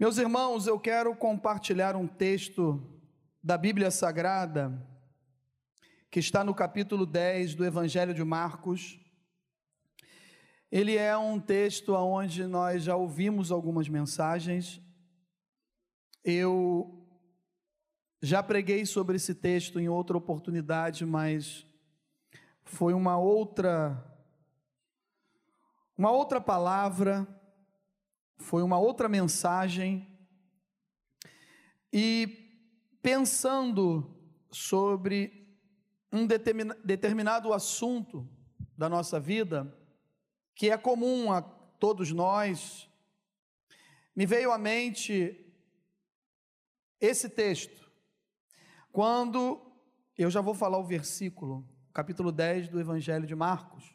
Meus irmãos, eu quero compartilhar um texto da Bíblia Sagrada que está no capítulo 10 do Evangelho de Marcos. Ele é um texto onde nós já ouvimos algumas mensagens. Eu já preguei sobre esse texto em outra oportunidade, mas foi uma outra uma outra palavra, foi uma outra mensagem. E pensando sobre um determinado assunto da nossa vida, que é comum a todos nós, me veio à mente esse texto, quando eu já vou falar o versículo, capítulo 10 do Evangelho de Marcos.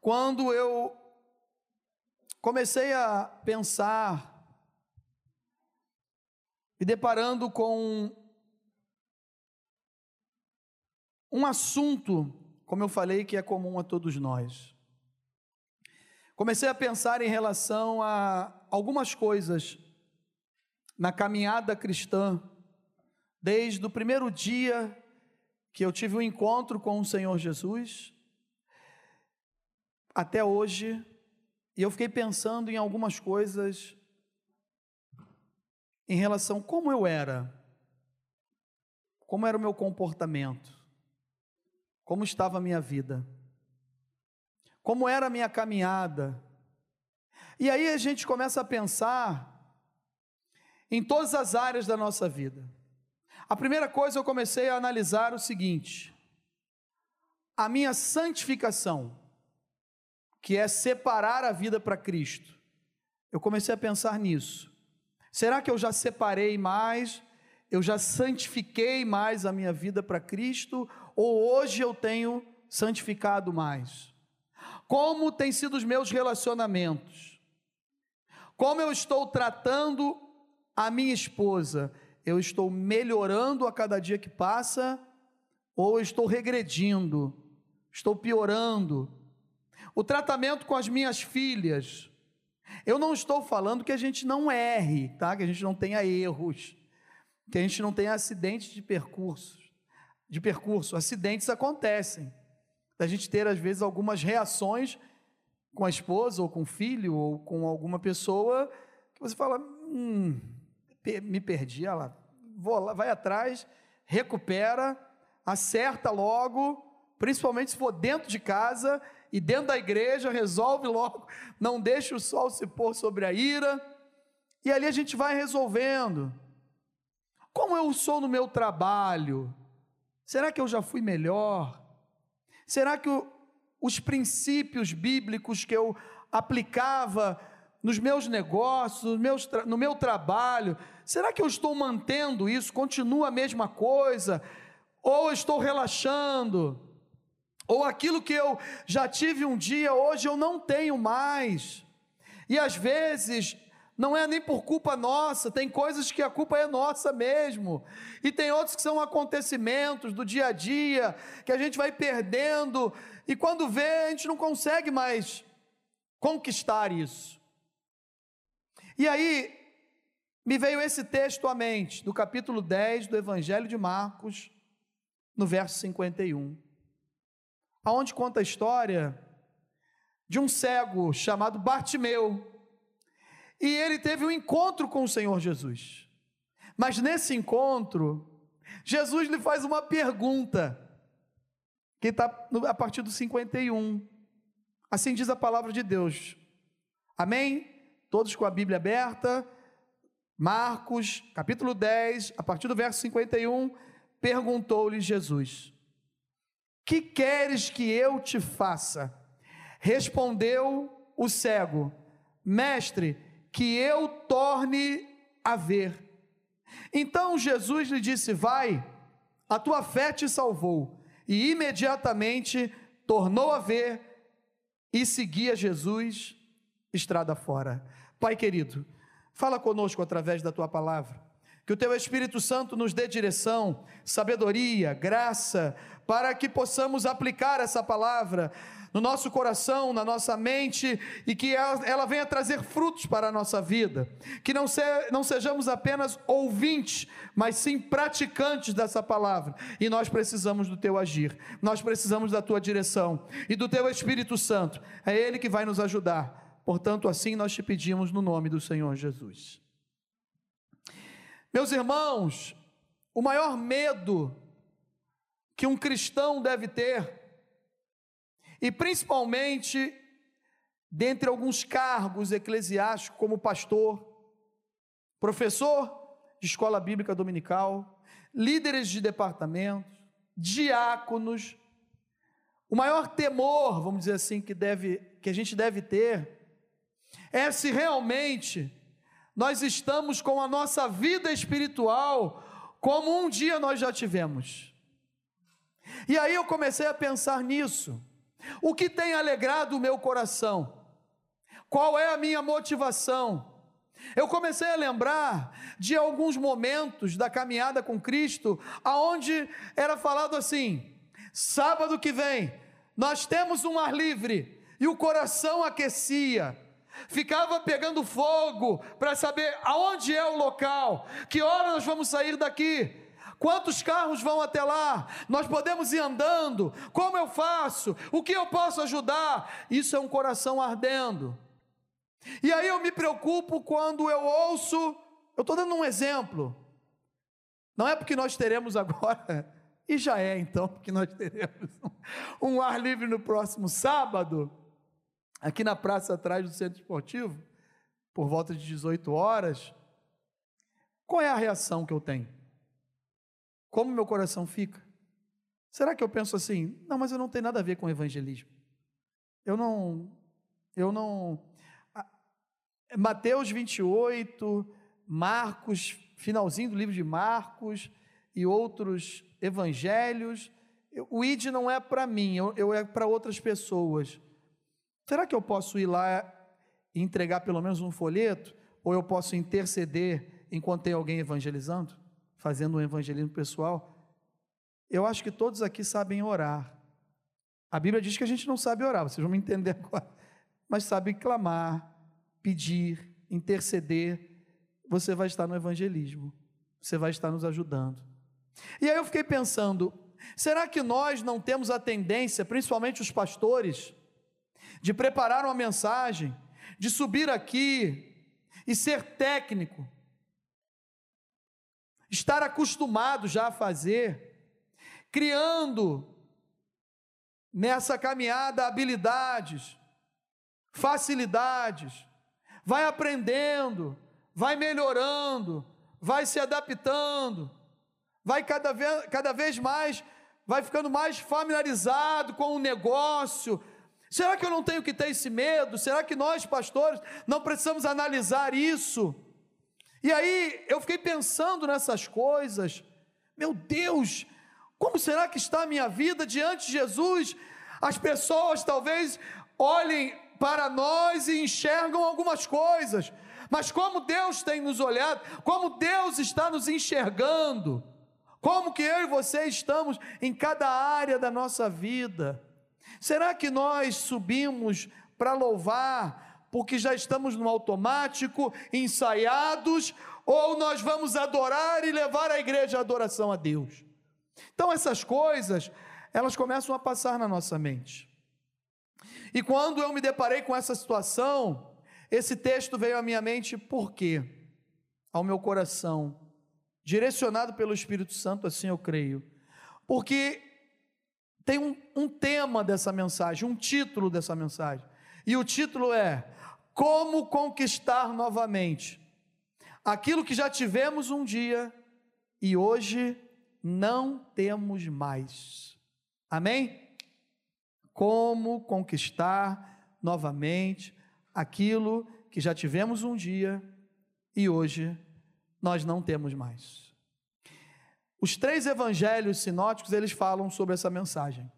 Quando eu comecei a pensar e deparando com um assunto, como eu falei, que é comum a todos nós. Comecei a pensar em relação a algumas coisas na caminhada cristã, desde o primeiro dia que eu tive um encontro com o Senhor Jesus, até hoje, e eu fiquei pensando em algumas coisas em relação a como eu era, como era o meu comportamento, como estava a minha vida, como era a minha caminhada. E aí a gente começa a pensar em todas as áreas da nossa vida. A primeira coisa eu comecei a analisar o seguinte: a minha santificação, que é separar a vida para Cristo. Eu comecei a pensar nisso. Será que eu já separei mais? Eu já santifiquei mais a minha vida para Cristo? Ou hoje eu tenho santificado mais? Como têm sido os meus relacionamentos? Como eu estou tratando a minha esposa? eu estou melhorando a cada dia que passa ou estou regredindo, estou piorando. O tratamento com as minhas filhas. Eu não estou falando que a gente não erre, tá? Que a gente não tenha erros, que a gente não tenha acidentes de percurso. De percurso, acidentes acontecem. A gente ter às vezes algumas reações com a esposa ou com o filho ou com alguma pessoa que você fala, hum, me perdi, ela vou, vai atrás, recupera, acerta logo, principalmente se for dentro de casa e dentro da igreja, resolve logo, não deixa o sol se pôr sobre a ira, e ali a gente vai resolvendo. Como eu sou no meu trabalho? Será que eu já fui melhor? Será que os princípios bíblicos que eu aplicava nos meus negócios, no meu, no meu trabalho, será que eu estou mantendo isso? Continua a mesma coisa? Ou estou relaxando? Ou aquilo que eu já tive um dia, hoje eu não tenho mais? E às vezes não é nem por culpa nossa, tem coisas que a culpa é nossa mesmo, e tem outros que são acontecimentos do dia a dia, que a gente vai perdendo, e quando vê, a gente não consegue mais conquistar isso. E aí, me veio esse texto à mente, do capítulo 10 do Evangelho de Marcos, no verso 51, aonde conta a história de um cego chamado Bartimeu. E ele teve um encontro com o Senhor Jesus. Mas nesse encontro, Jesus lhe faz uma pergunta, que está a partir do 51. Assim diz a palavra de Deus. Amém? todos com a Bíblia aberta. Marcos, capítulo 10, a partir do verso 51, perguntou-lhe Jesus: Que queres que eu te faça? Respondeu o cego: Mestre, que eu torne a ver. Então Jesus lhe disse: Vai, a tua fé te salvou. E imediatamente tornou a ver e seguia Jesus estrada fora. Pai querido, fala conosco através da tua palavra. Que o Teu Espírito Santo nos dê direção, sabedoria, graça, para que possamos aplicar essa palavra no nosso coração, na nossa mente e que ela, ela venha trazer frutos para a nossa vida. Que não, se, não sejamos apenas ouvintes, mas sim praticantes dessa palavra. E nós precisamos do teu agir, nós precisamos da tua direção e do teu Espírito Santo. É Ele que vai nos ajudar. Portanto, assim nós te pedimos no nome do Senhor Jesus. Meus irmãos, o maior medo que um cristão deve ter e principalmente dentre alguns cargos eclesiásticos, como pastor, professor de escola bíblica dominical, líderes de departamentos, diáconos. O maior temor, vamos dizer assim, que, deve, que a gente deve ter é se realmente nós estamos com a nossa vida espiritual como um dia nós já tivemos. E aí eu comecei a pensar nisso. O que tem alegrado o meu coração? Qual é a minha motivação? Eu comecei a lembrar de alguns momentos da caminhada com Cristo, aonde era falado assim: sábado que vem, nós temos um ar livre, e o coração aquecia, ficava pegando fogo para saber aonde é o local, que hora nós vamos sair daqui. Quantos carros vão até lá? Nós podemos ir andando? Como eu faço? O que eu posso ajudar? Isso é um coração ardendo. E aí eu me preocupo quando eu ouço, eu estou dando um exemplo. Não é porque nós teremos agora, e já é então, porque nós teremos um ar livre no próximo sábado, aqui na praça atrás do centro esportivo, por volta de 18 horas. Qual é a reação que eu tenho? Como meu coração fica? Será que eu penso assim? Não, mas eu não tenho nada a ver com evangelismo. Eu não, eu não. Mateus 28, Marcos, finalzinho do livro de Marcos e outros evangelhos. O ID não é para mim, eu, eu é para outras pessoas. Será que eu posso ir lá e entregar pelo menos um folheto? Ou eu posso interceder enquanto tem alguém evangelizando? fazendo um evangelismo pessoal, eu acho que todos aqui sabem orar. A Bíblia diz que a gente não sabe orar, vocês vão me entender agora, mas sabe clamar, pedir, interceder. Você vai estar no evangelismo, você vai estar nos ajudando. E aí eu fiquei pensando, será que nós não temos a tendência, principalmente os pastores, de preparar uma mensagem, de subir aqui e ser técnico, estar acostumado já a fazer, criando nessa caminhada habilidades, facilidades, vai aprendendo, vai melhorando, vai se adaptando, vai cada vez, cada vez mais, vai ficando mais familiarizado com o negócio. Será que eu não tenho que ter esse medo? Será que nós, pastores, não precisamos analisar isso? E aí eu fiquei pensando nessas coisas. Meu Deus, como será que está a minha vida diante de Jesus? As pessoas talvez olhem para nós e enxergam algumas coisas, mas como Deus tem nos olhado, como Deus está nos enxergando, como que eu e você estamos em cada área da nossa vida. Será que nós subimos para louvar porque já estamos no automático, ensaiados, ou nós vamos adorar e levar a igreja à adoração a Deus. Então essas coisas, elas começam a passar na nossa mente. E quando eu me deparei com essa situação, esse texto veio à minha mente por quê? Ao meu coração, direcionado pelo Espírito Santo, assim eu creio. Porque tem um, um tema dessa mensagem, um título dessa mensagem. E o título é como conquistar novamente aquilo que já tivemos um dia e hoje não temos mais. Amém? Como conquistar novamente aquilo que já tivemos um dia e hoje nós não temos mais. Os três evangelhos sinóticos, eles falam sobre essa mensagem.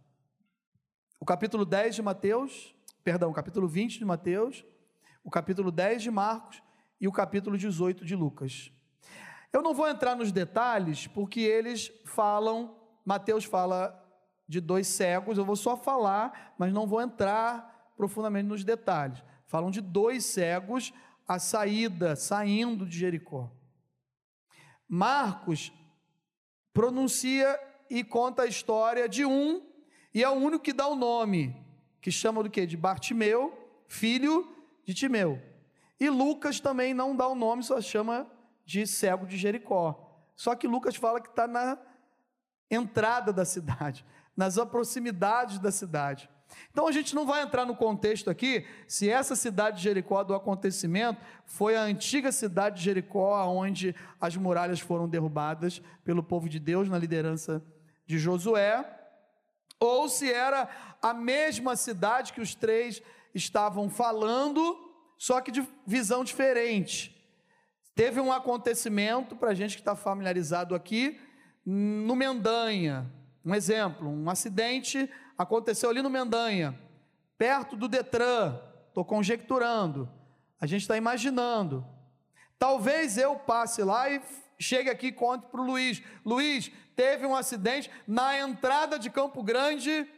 O capítulo 10 de Mateus, perdão, o capítulo 20 de Mateus, o capítulo 10 de Marcos e o capítulo 18 de Lucas. Eu não vou entrar nos detalhes, porque eles falam, Mateus fala de dois cegos, eu vou só falar, mas não vou entrar profundamente nos detalhes. Falam de dois cegos, a saída, saindo de Jericó. Marcos pronuncia e conta a história de um, e é o único que dá o nome, que chama do que? De Bartimeu, filho de Timeu. E Lucas também não dá o nome, só chama de cego de Jericó. Só que Lucas fala que está na entrada da cidade, nas proximidades da cidade. Então a gente não vai entrar no contexto aqui se essa cidade de Jericó do acontecimento foi a antiga cidade de Jericó, onde as muralhas foram derrubadas pelo povo de Deus na liderança de Josué, ou se era a mesma cidade que os três estavam falando, só que de visão diferente. Teve um acontecimento, para a gente que está familiarizado aqui, no Mendanha, um exemplo, um acidente aconteceu ali no Mendanha, perto do Detran, estou conjecturando, a gente está imaginando. Talvez eu passe lá e chegue aqui e conte para o Luiz: Luiz, teve um acidente na entrada de Campo Grande,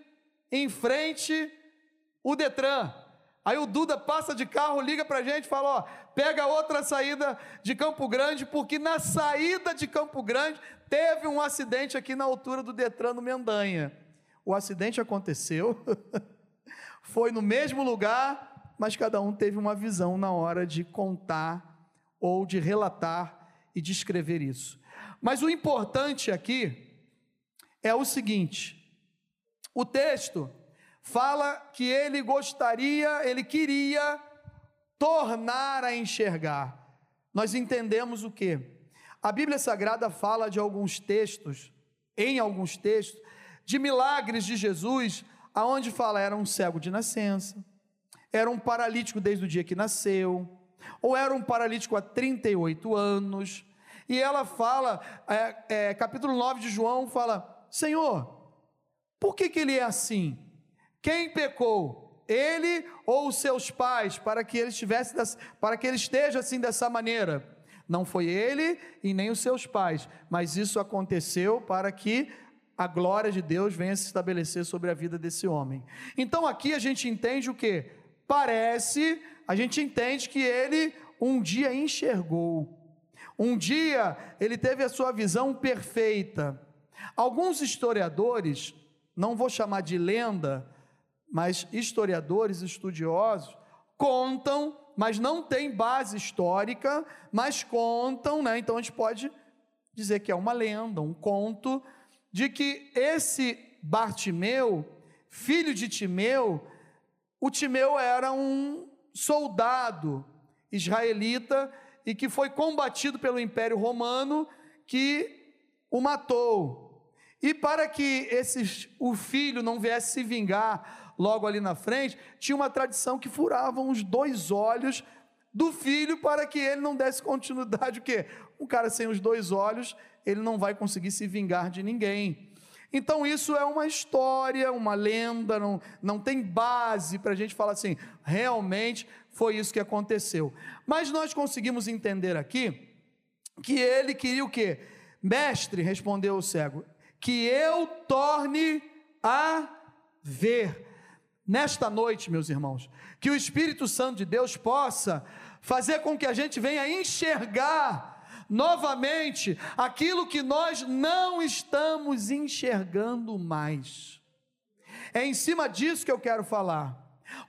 em frente o Detran. Aí o Duda passa de carro, liga para a gente e fala: ó, pega outra saída de Campo Grande, porque na saída de Campo Grande teve um acidente aqui na altura do Detran no Mendanha. O acidente aconteceu, foi no mesmo lugar, mas cada um teve uma visão na hora de contar ou de relatar e descrever isso. Mas o importante aqui é o seguinte: o texto fala que ele gostaria, ele queria tornar a enxergar. Nós entendemos o que? A Bíblia Sagrada fala de alguns textos, em alguns textos, de milagres de Jesus, aonde fala era um cego de nascença, era um paralítico desde o dia que nasceu, ou era um paralítico há 38 anos, e ela fala, é, é, capítulo 9 de João, fala: Senhor, por que, que ele é assim? Quem pecou? Ele ou os seus pais, para que ele estivesse, para que ele esteja assim dessa maneira? Não foi ele e nem os seus pais, mas isso aconteceu para que a glória de Deus venha se estabelecer sobre a vida desse homem. Então aqui a gente entende o que? Parece, a gente entende que ele um dia enxergou, um dia ele teve a sua visão perfeita. Alguns historiadores, não vou chamar de lenda, mas historiadores estudiosos, contam, mas não tem base histórica, mas contam, né? Então a gente pode dizer que é uma lenda, um conto de que esse Bartimeu, filho de Timeu, o Timeu era um soldado israelita e que foi combatido pelo Império Romano que o matou. E para que esse, o filho não viesse se vingar logo ali na frente, tinha uma tradição que furavam os dois olhos do filho para que ele não desse continuidade. O quê? Um cara sem os dois olhos, ele não vai conseguir se vingar de ninguém. Então, isso é uma história, uma lenda, não, não tem base para a gente falar assim, realmente foi isso que aconteceu. Mas nós conseguimos entender aqui que ele queria o quê? Mestre, respondeu o cego, que eu torne a ver. Nesta noite, meus irmãos, que o Espírito Santo de Deus possa fazer com que a gente venha enxergar novamente aquilo que nós não estamos enxergando mais. É em cima disso que eu quero falar.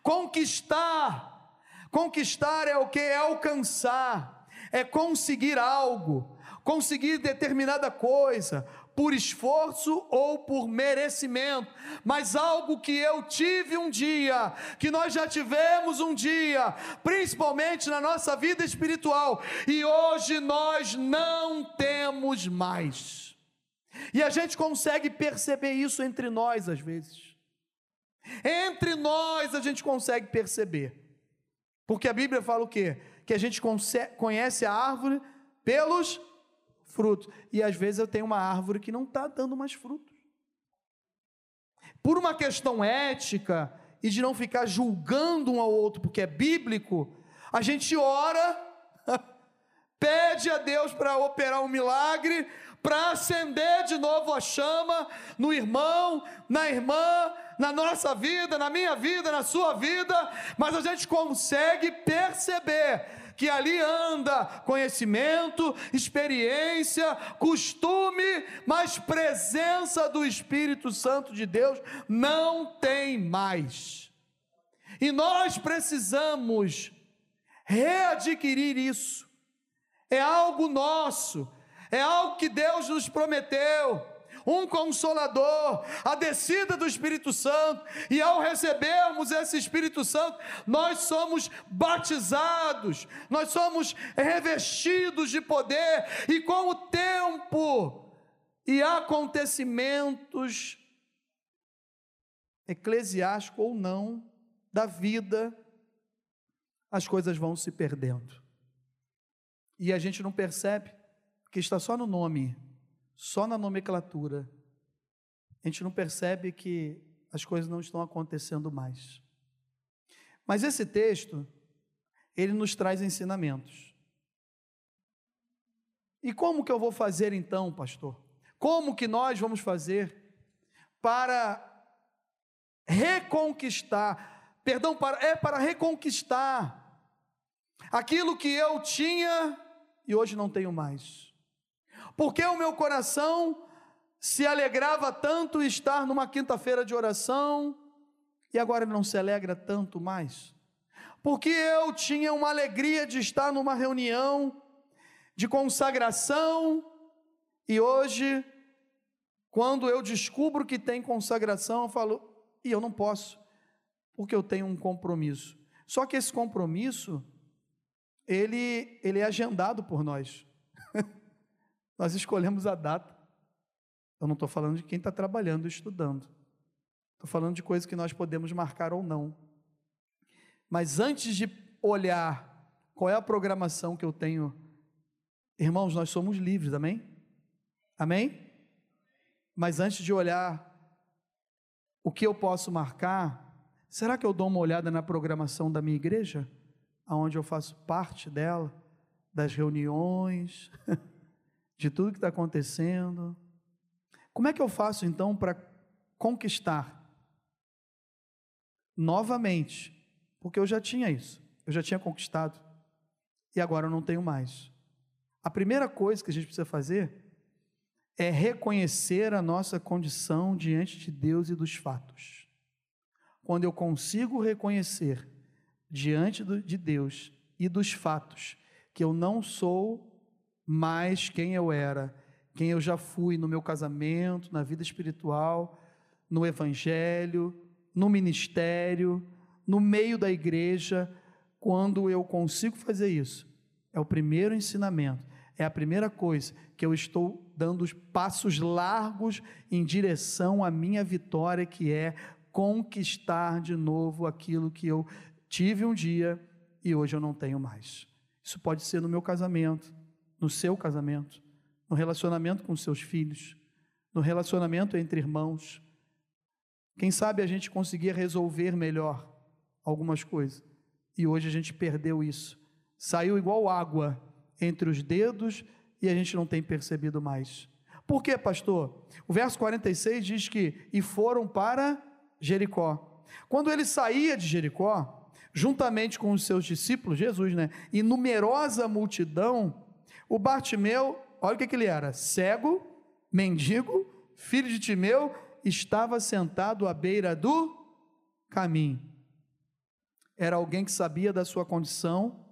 Conquistar, conquistar é o que? É alcançar, é conseguir algo, conseguir determinada coisa, por esforço ou por merecimento, mas algo que eu tive um dia, que nós já tivemos um dia, principalmente na nossa vida espiritual, e hoje nós não temos mais. E a gente consegue perceber isso entre nós às vezes. Entre nós a gente consegue perceber. Porque a Bíblia fala o quê? Que a gente conhece a árvore pelos frutos. E às vezes eu tenho uma árvore que não está dando mais frutos. Por uma questão ética e de não ficar julgando um ao outro, porque é bíblico, a gente ora, pede a Deus para operar um milagre, para acender de novo a chama no irmão, na irmã, na nossa vida, na minha vida, na sua vida, mas a gente consegue perceber que ali anda conhecimento, experiência, costume, mas presença do Espírito Santo de Deus não tem mais. E nós precisamos readquirir isso. É algo nosso, é algo que Deus nos prometeu um consolador, a descida do Espírito Santo, e ao recebermos esse Espírito Santo, nós somos batizados, nós somos revestidos de poder, e com o tempo e acontecimentos eclesiásticos ou não da vida, as coisas vão se perdendo. E a gente não percebe que está só no nome, só na nomenclatura. A gente não percebe que as coisas não estão acontecendo mais. Mas esse texto, ele nos traz ensinamentos. E como que eu vou fazer então, pastor? Como que nós vamos fazer para reconquistar, perdão, para, é para reconquistar aquilo que eu tinha e hoje não tenho mais. Porque o meu coração se alegrava tanto estar numa quinta-feira de oração e agora não se alegra tanto mais. Porque eu tinha uma alegria de estar numa reunião de consagração e hoje, quando eu descubro que tem consagração, eu falo, e eu não posso, porque eu tenho um compromisso. Só que esse compromisso ele, ele é agendado por nós. Nós escolhemos a data. Eu não estou falando de quem está trabalhando, estudando. Estou falando de coisas que nós podemos marcar ou não. Mas antes de olhar qual é a programação que eu tenho, irmãos, nós somos livres, amém? Amém? Mas antes de olhar o que eu posso marcar, será que eu dou uma olhada na programação da minha igreja? aonde eu faço parte dela, das reuniões, de tudo que está acontecendo. Como é que eu faço então para conquistar novamente? Porque eu já tinha isso, eu já tinha conquistado e agora eu não tenho mais. A primeira coisa que a gente precisa fazer é reconhecer a nossa condição diante de Deus e dos fatos. Quando eu consigo reconhecer diante de Deus e dos fatos que eu não sou mais quem eu era, quem eu já fui no meu casamento, na vida espiritual, no evangelho, no ministério, no meio da igreja, quando eu consigo fazer isso. É o primeiro ensinamento, é a primeira coisa que eu estou dando os passos largos em direção à minha vitória, que é conquistar de novo aquilo que eu tive um dia e hoje eu não tenho mais. Isso pode ser no meu casamento, no seu casamento, no relacionamento com seus filhos, no relacionamento entre irmãos. Quem sabe a gente conseguia resolver melhor algumas coisas e hoje a gente perdeu isso. Saiu igual água entre os dedos e a gente não tem percebido mais. Por quê, pastor? O verso 46 diz que e foram para Jericó. Quando ele saía de Jericó, juntamente com os seus discípulos, Jesus, né? E numerosa multidão, o Bartimeu, olha o que, que ele era: cego, mendigo, filho de Timeu, estava sentado à beira do caminho. Era alguém que sabia da sua condição,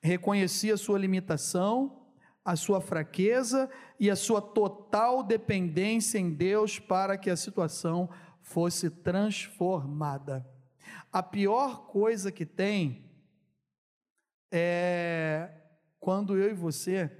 reconhecia a sua limitação, a sua fraqueza e a sua total dependência em Deus para que a situação fosse transformada. A pior coisa que tem é quando eu e você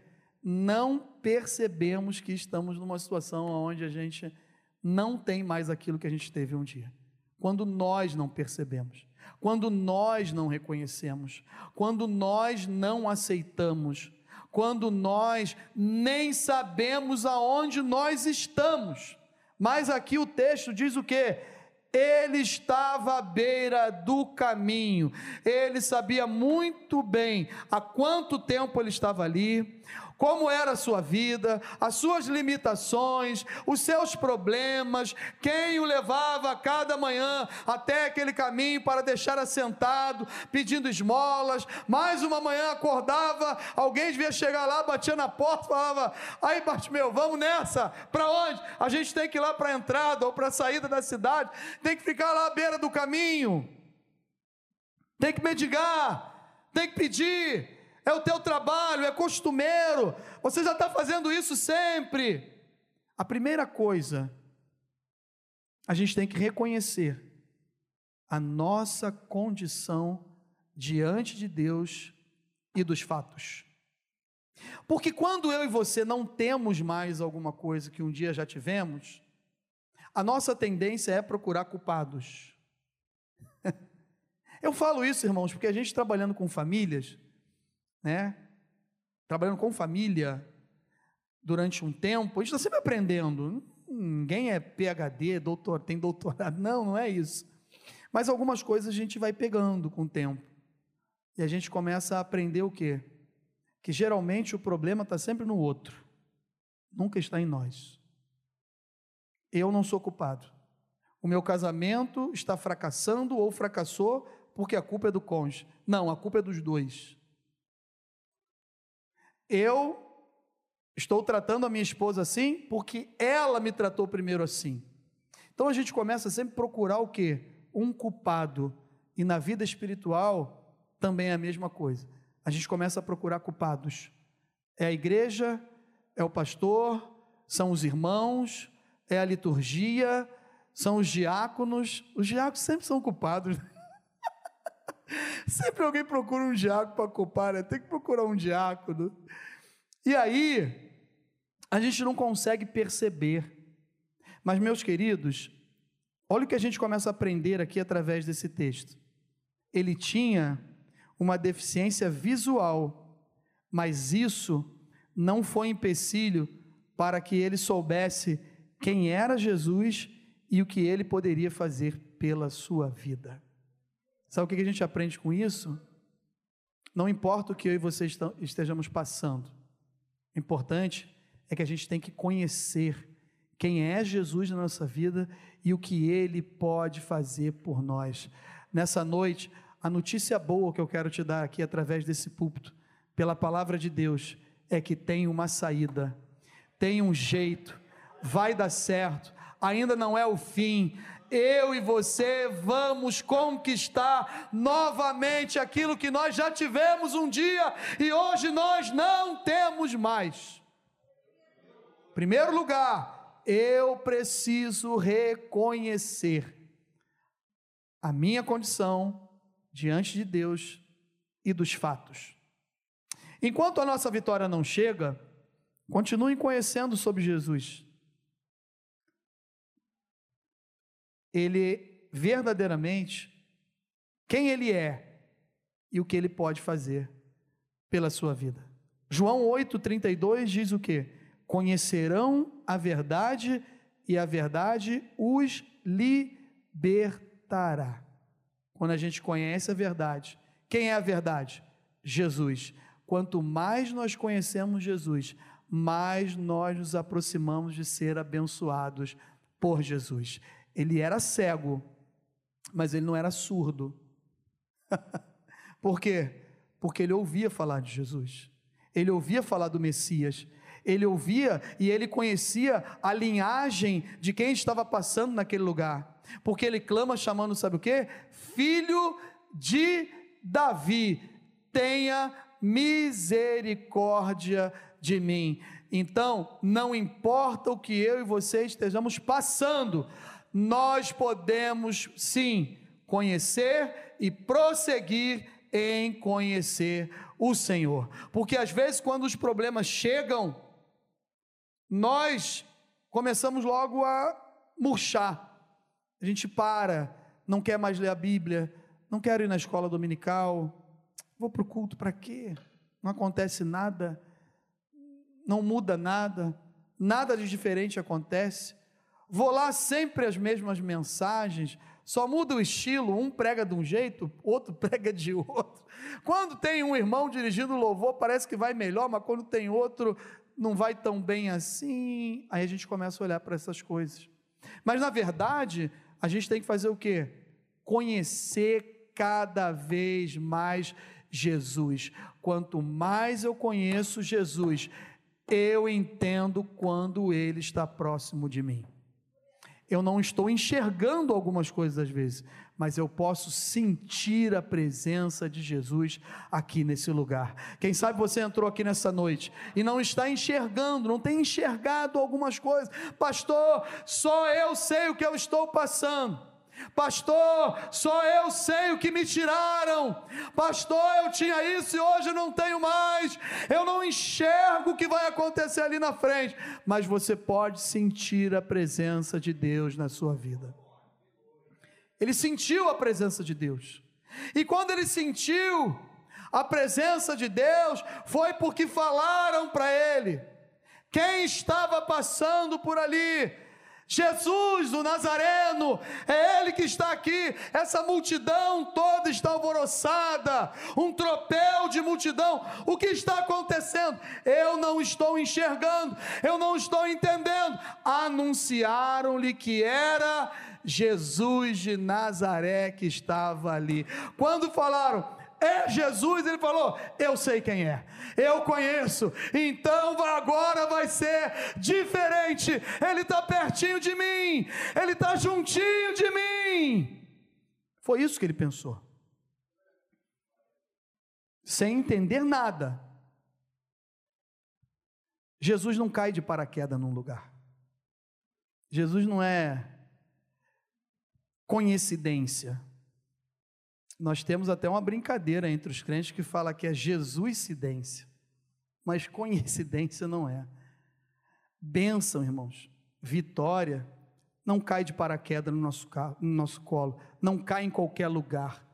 não percebemos que estamos numa situação onde a gente não tem mais aquilo que a gente teve um dia. Quando nós não percebemos, quando nós não reconhecemos, quando nós não aceitamos, quando nós nem sabemos aonde nós estamos. Mas aqui o texto diz o que? Ele estava à beira do caminho, ele sabia muito bem há quanto tempo ele estava ali, como era a sua vida, as suas limitações, os seus problemas, quem o levava cada manhã até aquele caminho para deixar assentado, pedindo esmolas. Mais uma manhã acordava, alguém devia chegar lá, batia na porta, falava: Aí, Bartimeu, vamos nessa, para onde? A gente tem que ir lá para a entrada ou para a saída da cidade, tem que ficar lá à beira do caminho, tem que mendigar, tem que pedir é o teu trabalho, é costumeiro, você já está fazendo isso sempre. A primeira coisa, a gente tem que reconhecer a nossa condição diante de Deus e dos fatos. Porque quando eu e você não temos mais alguma coisa que um dia já tivemos, a nossa tendência é procurar culpados. Eu falo isso, irmãos, porque a gente trabalhando com famílias, né? Trabalhando com família durante um tempo, a gente está sempre aprendendo. Ninguém é PhD, doutor, tem doutorado. Não, não é isso. Mas algumas coisas a gente vai pegando com o tempo. E a gente começa a aprender o quê? Que geralmente o problema está sempre no outro, nunca está em nós. Eu não sou culpado. O meu casamento está fracassando ou fracassou porque a culpa é do cônjuge. Não, a culpa é dos dois. Eu estou tratando a minha esposa assim porque ela me tratou primeiro assim. Então a gente começa sempre a procurar o quê? Um culpado. E na vida espiritual também é a mesma coisa. A gente começa a procurar culpados. É a igreja, é o pastor, são os irmãos, é a liturgia, são os diáconos. Os diáconos sempre são culpados. Sempre alguém procura um diácono para culpar, né? Tem que procurar um diácono. E aí, a gente não consegue perceber. Mas, meus queridos, olha o que a gente começa a aprender aqui através desse texto. Ele tinha uma deficiência visual, mas isso não foi empecilho para que ele soubesse quem era Jesus e o que ele poderia fazer pela sua vida. Sabe o que a gente aprende com isso? Não importa o que eu e você estejamos passando, o importante é que a gente tem que conhecer quem é Jesus na nossa vida e o que ele pode fazer por nós. Nessa noite, a notícia boa que eu quero te dar aqui através desse púlpito, pela palavra de Deus, é que tem uma saída, tem um jeito, vai dar certo, ainda não é o fim, eu e você vamos conquistar novamente aquilo que nós já tivemos um dia e hoje nós não temos mais. Primeiro lugar, eu preciso reconhecer a minha condição diante de Deus e dos fatos. Enquanto a nossa vitória não chega, continue conhecendo sobre Jesus. Ele verdadeiramente quem ele é e o que ele pode fazer pela sua vida. João 8:32 diz o que? Conhecerão a verdade e a verdade os libertará. Quando a gente conhece a verdade, quem é a verdade? Jesus. Quanto mais nós conhecemos Jesus, mais nós nos aproximamos de ser abençoados por Jesus. Ele era cego, mas ele não era surdo. Por quê? Porque ele ouvia falar de Jesus. Ele ouvia falar do Messias. Ele ouvia e ele conhecia a linhagem de quem estava passando naquele lugar. Porque ele clama chamando, sabe o quê? Filho de Davi, tenha misericórdia de mim. Então, não importa o que eu e você estejamos passando, nós podemos sim conhecer e prosseguir em conhecer o Senhor. Porque às vezes, quando os problemas chegam, nós começamos logo a murchar. A gente para, não quer mais ler a Bíblia, não quero ir na escola dominical, vou para o culto para quê? Não acontece nada, não muda nada, nada de diferente acontece. Vou lá sempre as mesmas mensagens, só muda o estilo, um prega de um jeito, outro prega de outro. Quando tem um irmão dirigindo louvor, parece que vai melhor, mas quando tem outro, não vai tão bem assim. Aí a gente começa a olhar para essas coisas. Mas na verdade, a gente tem que fazer o quê? Conhecer cada vez mais Jesus. Quanto mais eu conheço Jesus, eu entendo quando ele está próximo de mim. Eu não estou enxergando algumas coisas às vezes, mas eu posso sentir a presença de Jesus aqui nesse lugar. Quem sabe você entrou aqui nessa noite e não está enxergando, não tem enxergado algumas coisas. Pastor, só eu sei o que eu estou passando. Pastor, só eu sei o que me tiraram. Pastor, eu tinha isso e hoje não tenho mais. Eu não enxergo o que vai acontecer ali na frente. Mas você pode sentir a presença de Deus na sua vida. Ele sentiu a presença de Deus. E quando ele sentiu a presença de Deus, foi porque falaram para ele. Quem estava passando por ali? Jesus, o Nazareno, é Ele que está aqui. Essa multidão toda está alvoroçada, um tropel de multidão. O que está acontecendo? Eu não estou enxergando, eu não estou entendendo. Anunciaram-lhe que era Jesus de Nazaré que estava ali. Quando falaram, é Jesus, ele falou: Eu sei quem é, eu conheço, então agora vai ser diferente. Ele está pertinho de mim, ele está juntinho de mim. Foi isso que ele pensou, sem entender nada. Jesus não cai de paraquedas num lugar, Jesus não é coincidência. Nós temos até uma brincadeira entre os crentes que fala que é Jesuscidência, mas coincidência não é. Bênção, irmãos, vitória não cai de paraquedas no nosso, no nosso colo, não cai em qualquer lugar.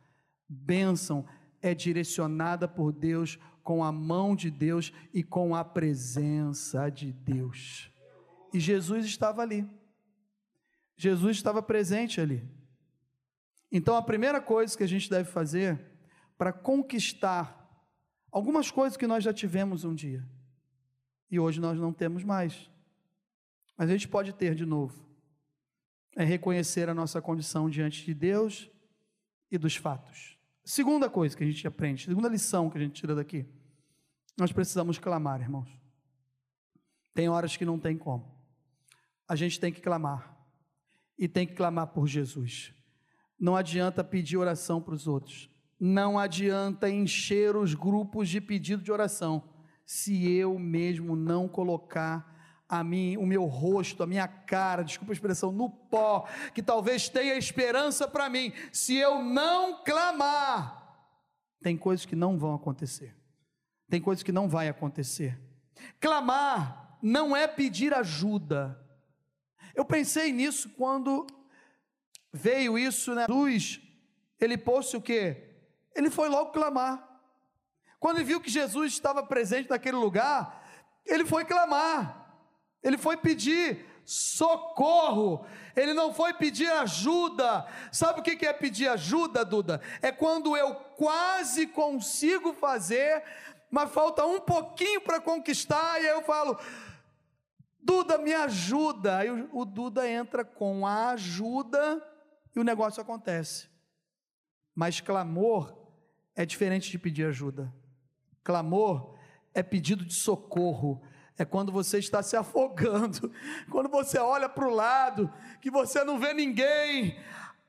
Bênção é direcionada por Deus, com a mão de Deus e com a presença de Deus. E Jesus estava ali. Jesus estava presente ali. Então, a primeira coisa que a gente deve fazer para conquistar algumas coisas que nós já tivemos um dia e hoje nós não temos mais, mas a gente pode ter de novo, é reconhecer a nossa condição diante de Deus e dos fatos. Segunda coisa que a gente aprende, segunda lição que a gente tira daqui, nós precisamos clamar, irmãos. Tem horas que não tem como. A gente tem que clamar. E tem que clamar por Jesus. Não adianta pedir oração para os outros. Não adianta encher os grupos de pedido de oração se eu mesmo não colocar a mim, o meu rosto, a minha cara, desculpa a expressão, no pó, que talvez tenha esperança para mim, se eu não clamar, tem coisas que não vão acontecer. Tem coisas que não vai acontecer. Clamar não é pedir ajuda. Eu pensei nisso quando veio isso, né? Jesus, ele pôs-se o quê? Ele foi logo clamar. Quando ele viu que Jesus estava presente naquele lugar, ele foi clamar. Ele foi pedir socorro. Ele não foi pedir ajuda. Sabe o que é pedir ajuda, Duda? É quando eu quase consigo fazer, mas falta um pouquinho para conquistar, e aí eu falo, Duda, me ajuda. Aí o Duda entra com a ajuda e o negócio acontece. Mas clamor é diferente de pedir ajuda. Clamor é pedido de socorro. É quando você está se afogando, quando você olha para o lado, que você não vê ninguém,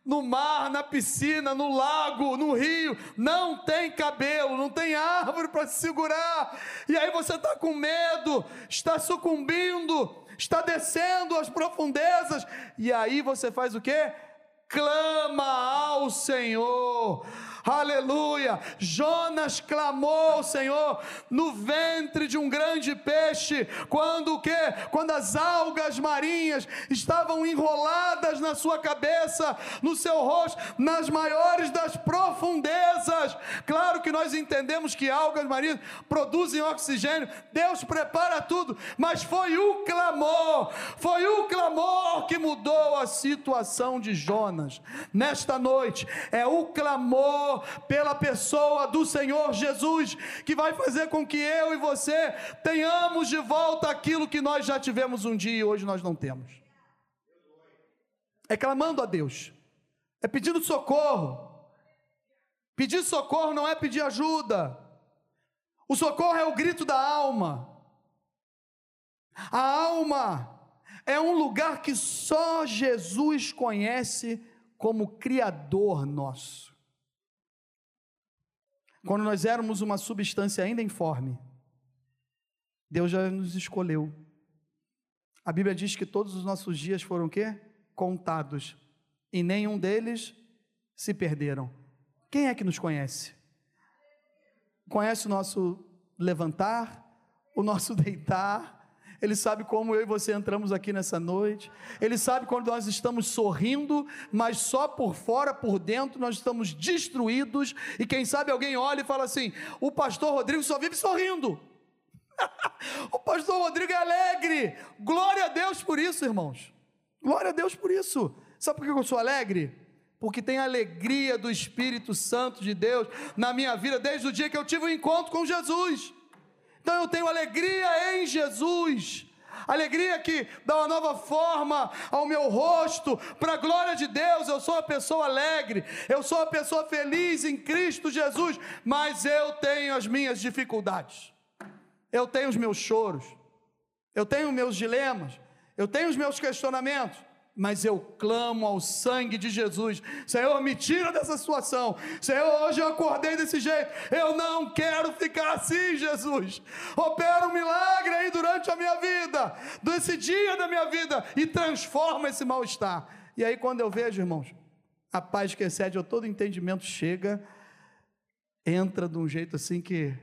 no mar, na piscina, no lago, no rio, não tem cabelo, não tem árvore para se segurar, e aí você está com medo, está sucumbindo, está descendo as profundezas, e aí você faz o que? Clama ao Senhor. Aleluia! Jonas clamou ao Senhor no ventre de um grande peixe, quando o quê? Quando as algas marinhas estavam enroladas na sua cabeça, no seu rosto, nas maiores das profundezas. Claro que nós entendemos que algas marinhas produzem oxigênio. Deus prepara tudo, mas foi o clamor, foi o clamor que mudou a situação de Jonas. Nesta noite é o clamor pela pessoa do Senhor Jesus, que vai fazer com que eu e você tenhamos de volta aquilo que nós já tivemos um dia e hoje nós não temos. É clamando a Deus, é pedindo socorro. Pedir socorro não é pedir ajuda. O socorro é o grito da alma. A alma é um lugar que só Jesus conhece como Criador nosso. Quando nós éramos uma substância ainda informe, Deus já nos escolheu. A Bíblia diz que todos os nossos dias foram quê? Contados. E nenhum deles se perderam. Quem é que nos conhece? Conhece o nosso levantar, o nosso deitar, ele sabe como eu e você entramos aqui nessa noite. Ele sabe quando nós estamos sorrindo, mas só por fora, por dentro, nós estamos destruídos. E quem sabe alguém olha e fala assim: o pastor Rodrigo só vive sorrindo. o pastor Rodrigo é alegre. Glória a Deus por isso, irmãos. Glória a Deus por isso. Sabe por que eu sou alegre? Porque tem a alegria do Espírito Santo de Deus na minha vida desde o dia que eu tive o um encontro com Jesus. Então eu tenho alegria em Jesus. Alegria que dá uma nova forma ao meu rosto, para a glória de Deus. Eu sou uma pessoa alegre, eu sou uma pessoa feliz em Cristo Jesus, mas eu tenho as minhas dificuldades, eu tenho os meus choros, eu tenho meus dilemas, eu tenho os meus questionamentos mas eu clamo ao sangue de Jesus. Senhor, me tira dessa situação. Senhor, hoje eu acordei desse jeito. Eu não quero ficar assim, Jesus. Opera um milagre aí durante a minha vida, desse dia da minha vida, e transforma esse mal-estar. E aí, quando eu vejo, irmãos, a paz que excede todo entendimento chega, entra de um jeito assim que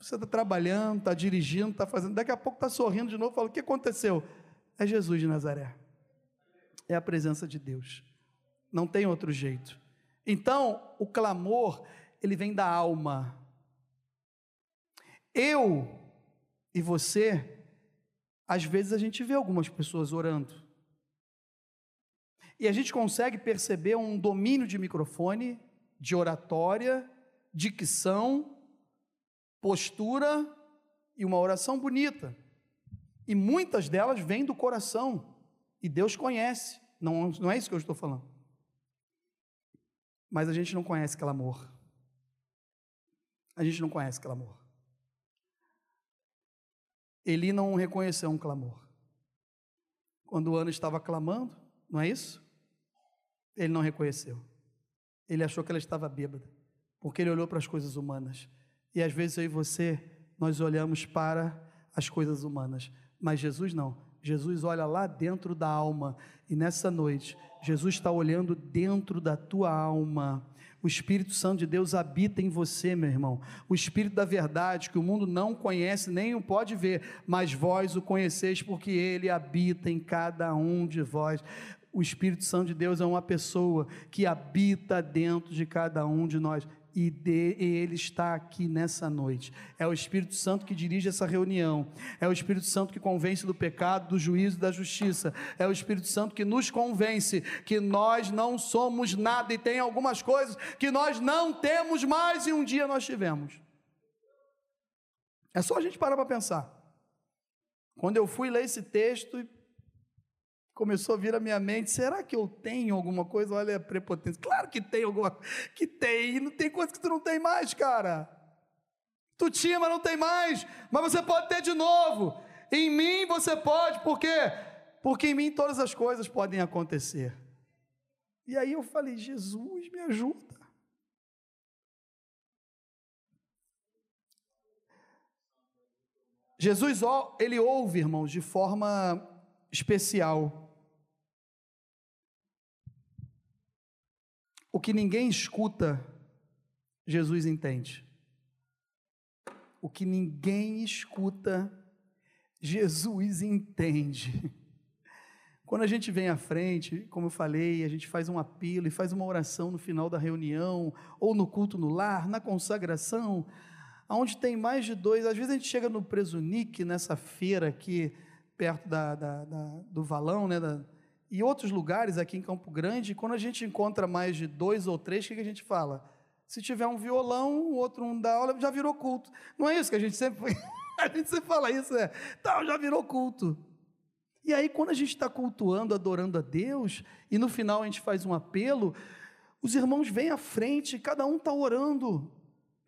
você está trabalhando, está dirigindo, está fazendo, daqui a pouco está sorrindo de novo, fala: o que aconteceu? É Jesus de Nazaré é a presença de Deus. Não tem outro jeito. Então, o clamor, ele vem da alma. Eu e você, às vezes a gente vê algumas pessoas orando. E a gente consegue perceber um domínio de microfone, de oratória, dicção, postura e uma oração bonita. E muitas delas vêm do coração. E Deus conhece. Não, não é isso que eu estou falando. Mas a gente não conhece clamor. A gente não conhece clamor. Eli não reconheceu um clamor. Quando o Ana estava clamando, não é isso? Ele não reconheceu. Ele achou que ela estava bêbada, porque ele olhou para as coisas humanas. E às vezes eu e você, nós olhamos para as coisas humanas, mas Jesus não. Jesus olha lá dentro da alma, e nessa noite, Jesus está olhando dentro da tua alma. O Espírito Santo de Deus habita em você, meu irmão. O Espírito da verdade, que o mundo não conhece, nem o pode ver, mas vós o conheceis, porque ele habita em cada um de vós. O Espírito Santo de Deus é uma pessoa que habita dentro de cada um de nós e, de, e Ele está aqui nessa noite. É o Espírito Santo que dirige essa reunião, é o Espírito Santo que convence do pecado, do juízo e da justiça, é o Espírito Santo que nos convence que nós não somos nada e tem algumas coisas que nós não temos mais e um dia nós tivemos. É só a gente parar para pensar. Quando eu fui ler esse texto, começou a vir à minha mente, será que eu tenho alguma coisa? Olha a prepotência. Claro que tem alguma que tem, não tem coisa que tu não tem mais, cara. Tu tinha, mas não tem mais, mas você pode ter de novo. Em mim você pode, por quê? Porque em mim todas as coisas podem acontecer. E aí eu falei, Jesus, me ajuda. Jesus, ele ouve, irmãos, de forma especial. O que ninguém escuta Jesus entende. O que ninguém escuta, Jesus entende. Quando a gente vem à frente, como eu falei, a gente faz um apelo e faz uma oração no final da reunião, ou no culto no lar, na consagração, onde tem mais de dois, às vezes a gente chega no Presunique, nessa feira aqui, perto da, da, da do Valão, né, da, e outros lugares aqui em Campo Grande, quando a gente encontra mais de dois ou três, o que a gente fala? Se tiver um violão, o outro não dá aula, já virou culto. Não é isso que a gente sempre, a gente sempre fala isso, é, tal, já virou culto. E aí, quando a gente está cultuando, adorando a Deus, e no final a gente faz um apelo, os irmãos vêm à frente, cada um está orando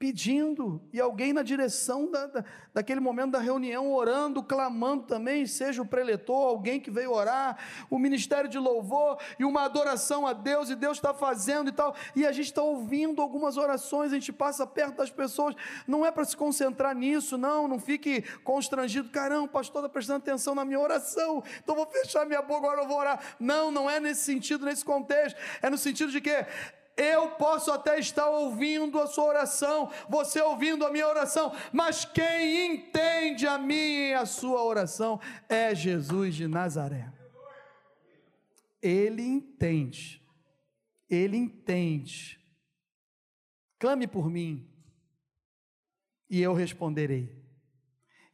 pedindo, e alguém na direção da, da, daquele momento da reunião, orando, clamando também, seja o preletor, alguém que veio orar, o ministério de louvor e uma adoração a Deus, e Deus está fazendo e tal, e a gente está ouvindo algumas orações, a gente passa perto das pessoas, não é para se concentrar nisso, não, não fique constrangido, caramba, o pastor está prestando atenção na minha oração, então vou fechar minha boca, agora eu vou orar. Não, não é nesse sentido, nesse contexto, é no sentido de que eu posso até estar ouvindo a sua oração, você ouvindo a minha oração, mas quem entende a minha e a sua oração é Jesus de Nazaré. Ele entende, ele entende. Clame por mim, e eu responderei,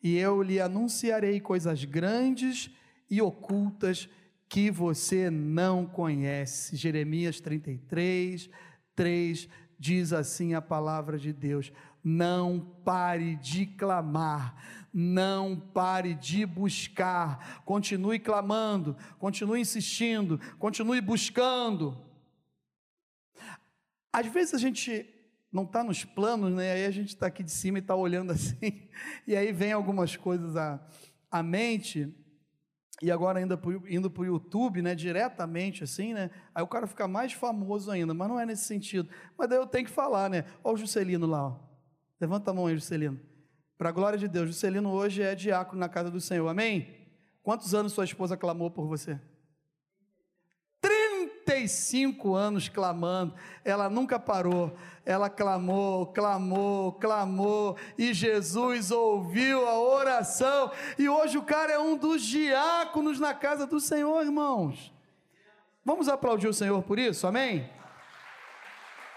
e eu lhe anunciarei coisas grandes e ocultas que você não conhece. Jeremias 33, 3 diz assim a palavra de Deus: não pare de clamar, não pare de buscar, continue clamando, continue insistindo, continue buscando. Às vezes a gente não está nos planos, né? Aí a gente está aqui de cima e está olhando assim, e aí vem algumas coisas à, à mente e agora ainda indo para o YouTube, né, diretamente assim, né, aí o cara fica mais famoso ainda, mas não é nesse sentido. Mas daí eu tenho que falar, né, olha o Juscelino lá, ó. levanta a mão aí, Juscelino. Para a glória de Deus, Juscelino hoje é diácono na casa do Senhor, amém? Quantos anos sua esposa clamou por você? 35 anos clamando, ela nunca parou, ela clamou, clamou, clamou, e Jesus ouviu a oração, e hoje o cara é um dos diáconos na casa do Senhor, irmãos. Vamos aplaudir o Senhor por isso, amém?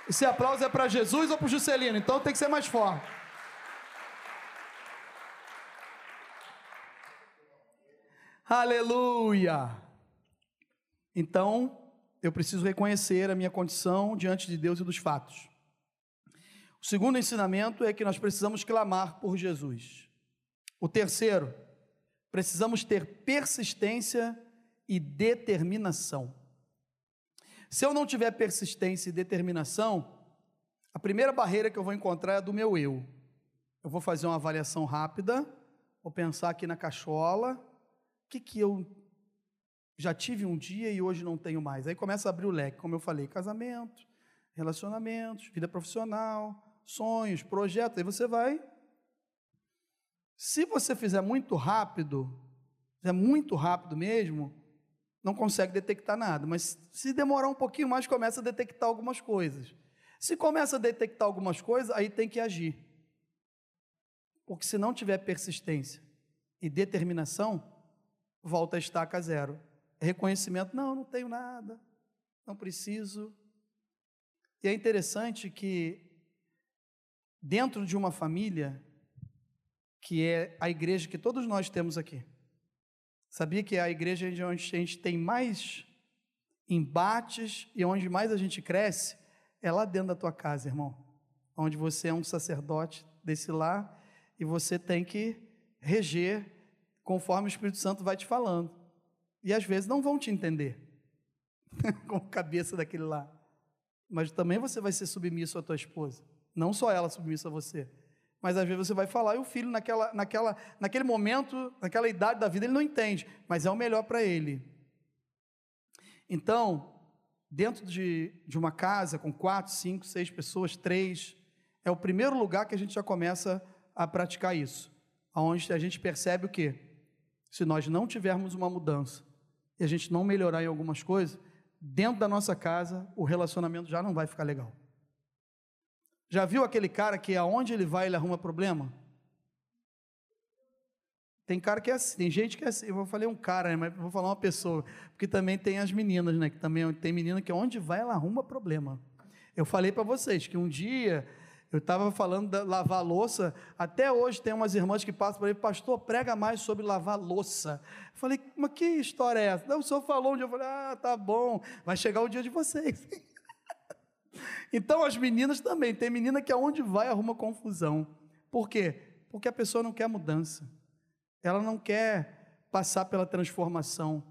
Esse aplauso é para Jesus ou para o Juscelino, então tem que ser mais forte. Aleluia! Então, eu preciso reconhecer a minha condição diante de Deus e dos fatos. O segundo ensinamento é que nós precisamos clamar por Jesus. O terceiro, precisamos ter persistência e determinação. Se eu não tiver persistência e determinação, a primeira barreira que eu vou encontrar é do meu eu. Eu vou fazer uma avaliação rápida, vou pensar aqui na cachola, o que, que eu já tive um dia e hoje não tenho mais. Aí começa a abrir o leque, como eu falei, casamento, relacionamentos, vida profissional, sonhos, projetos. Aí você vai. Se você fizer muito rápido, é muito rápido mesmo, não consegue detectar nada. Mas se demorar um pouquinho mais, começa a detectar algumas coisas. Se começa a detectar algumas coisas, aí tem que agir. Porque se não tiver persistência e determinação, volta a estaca zero reconhecimento, não, não tenho nada, não preciso. E é interessante que, dentro de uma família, que é a igreja que todos nós temos aqui, sabia que é a igreja onde a gente tem mais embates e onde mais a gente cresce é lá dentro da tua casa, irmão. Onde você é um sacerdote desse lar e você tem que reger conforme o Espírito Santo vai te falando. E às vezes não vão te entender, com a cabeça daquele lá. Mas também você vai ser submisso à tua esposa. Não só ela submissa a você. Mas às vezes você vai falar e o filho, naquela, naquela, naquele momento, naquela idade da vida, ele não entende. Mas é o melhor para ele. Então, dentro de, de uma casa com quatro, cinco, seis pessoas, três, é o primeiro lugar que a gente já começa a praticar isso. Onde a gente percebe o quê? Se nós não tivermos uma mudança, a gente não melhorar em algumas coisas, dentro da nossa casa o relacionamento já não vai ficar legal. Já viu aquele cara que aonde ele vai ele arruma problema? Tem cara que é assim, tem gente que é assim. Eu falar um cara, né, mas vou falar uma pessoa, porque também tem as meninas, né? Que também tem menina que onde vai ela arruma problema. Eu falei para vocês que um dia eu estava falando de lavar louça, até hoje tem umas irmãs que passam por aí, pastor, prega mais sobre lavar louça. Eu falei, mas que história é essa? Não, o senhor falou um dia, eu falei, ah, tá bom, vai chegar o dia de vocês. então as meninas também, tem menina que aonde vai arruma confusão. Por quê? Porque a pessoa não quer mudança ela não quer passar pela transformação,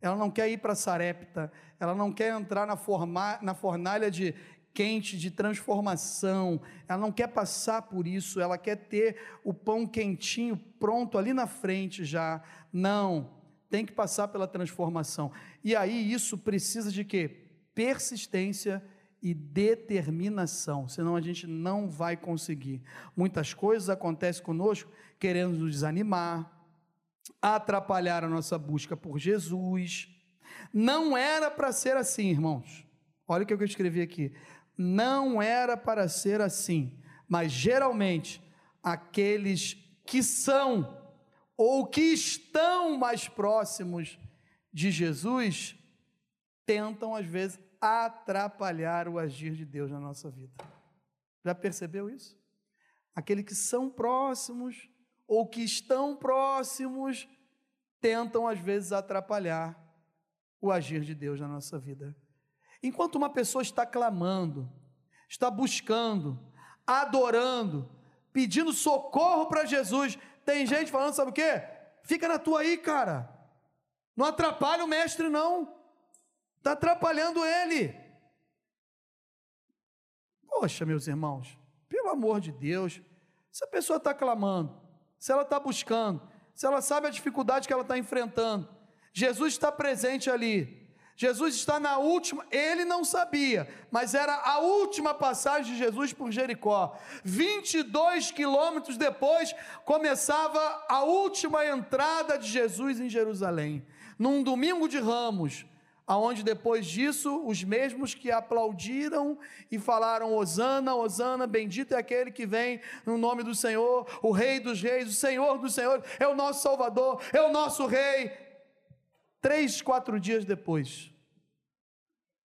ela não quer ir para Sarepta, ela não quer entrar na, forma, na fornalha de quente de transformação, ela não quer passar por isso, ela quer ter o pão quentinho pronto ali na frente já. Não, tem que passar pela transformação. E aí isso precisa de quê? Persistência e determinação, senão a gente não vai conseguir. Muitas coisas acontecem conosco querendo nos desanimar, atrapalhar a nossa busca por Jesus. Não era para ser assim, irmãos. Olha o que eu escrevi aqui. Não era para ser assim, mas geralmente aqueles que são ou que estão mais próximos de Jesus tentam às vezes atrapalhar o agir de Deus na nossa vida. Já percebeu isso? Aqueles que são próximos ou que estão próximos tentam às vezes atrapalhar o agir de Deus na nossa vida. Enquanto uma pessoa está clamando, está buscando, adorando, pedindo socorro para Jesus, tem gente falando, sabe o quê? Fica na tua aí, cara. Não atrapalha o mestre, não. Está atrapalhando ele. Poxa, meus irmãos, pelo amor de Deus, se a pessoa está clamando, se ela está buscando, se ela sabe a dificuldade que ela está enfrentando, Jesus está presente ali. Jesus está na última, ele não sabia, mas era a última passagem de Jesus por Jericó. 22 quilômetros depois, começava a última entrada de Jesus em Jerusalém. Num domingo de ramos, aonde depois disso os mesmos que aplaudiram e falaram Hosana, Hosana, bendito é aquele que vem no nome do Senhor, o Rei dos Reis, o Senhor dos Senhores, é o nosso Salvador, é o nosso Rei. Três, quatro dias depois,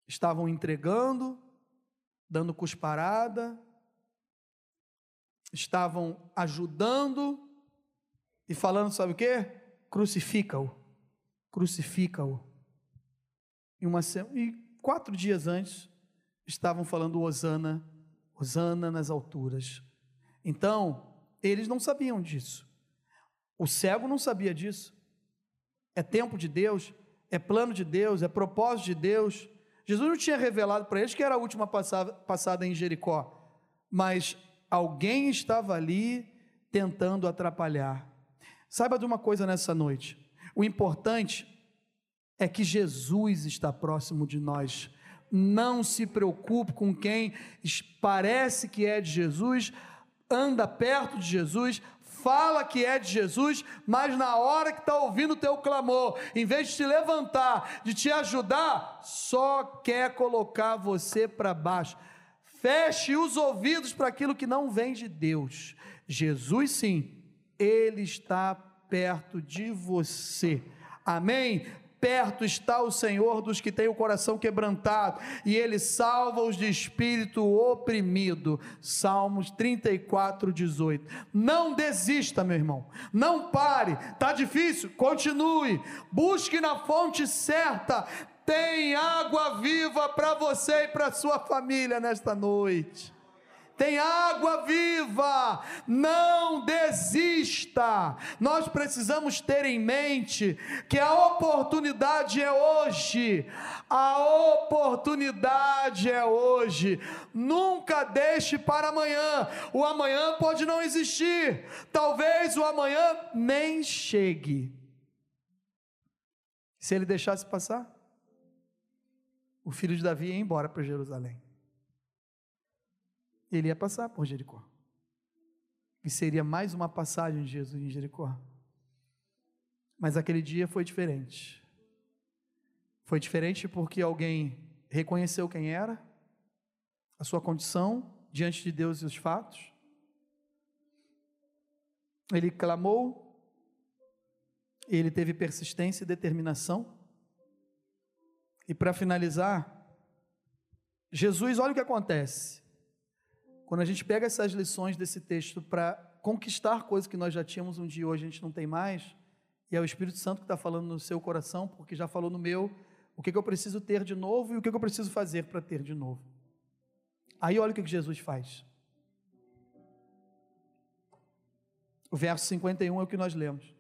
estavam entregando, dando cusparada, estavam ajudando e falando, sabe o que? Crucifica-o, crucifica-o. E, e quatro dias antes, estavam falando Osana, Osana nas alturas. Então, eles não sabiam disso. O cego não sabia disso. É tempo de Deus, é plano de Deus, é propósito de Deus. Jesus não tinha revelado para eles que era a última passada, passada em Jericó, mas alguém estava ali tentando atrapalhar. Saiba de uma coisa nessa noite: o importante é que Jesus está próximo de nós. Não se preocupe com quem parece que é de Jesus, anda perto de Jesus, fala que é de Jesus, mas na hora que está ouvindo o teu clamor, em vez de te levantar, de te ajudar, só quer colocar você para baixo. Feche os ouvidos para aquilo que não vem de Deus. Jesus, sim, Ele está perto de você. Amém? Perto está o Senhor dos que têm o coração quebrantado, e Ele salva os de espírito oprimido. Salmos 34, 18. Não desista, meu irmão. Não pare. Está difícil? Continue. Busque na fonte certa. Tem água viva para você e para sua família nesta noite tem água viva, não desista. Nós precisamos ter em mente que a oportunidade é hoje, a oportunidade é hoje. Nunca deixe para amanhã, o amanhã pode não existir, talvez o amanhã nem chegue. Se ele deixasse passar, o filho de Davi ia embora para Jerusalém ele ia passar por Jericó. E seria mais uma passagem de Jesus em Jericó. Mas aquele dia foi diferente. Foi diferente porque alguém reconheceu quem era, a sua condição, diante de Deus e os fatos. Ele clamou, ele teve persistência e determinação. E para finalizar, Jesus, olha o que acontece. Quando a gente pega essas lições desse texto para conquistar coisas que nós já tínhamos um dia hoje a gente não tem mais, e é o Espírito Santo que está falando no seu coração, porque já falou no meu, o que, que eu preciso ter de novo e o que, que eu preciso fazer para ter de novo. Aí olha o que, que Jesus faz. O verso 51 é o que nós lemos.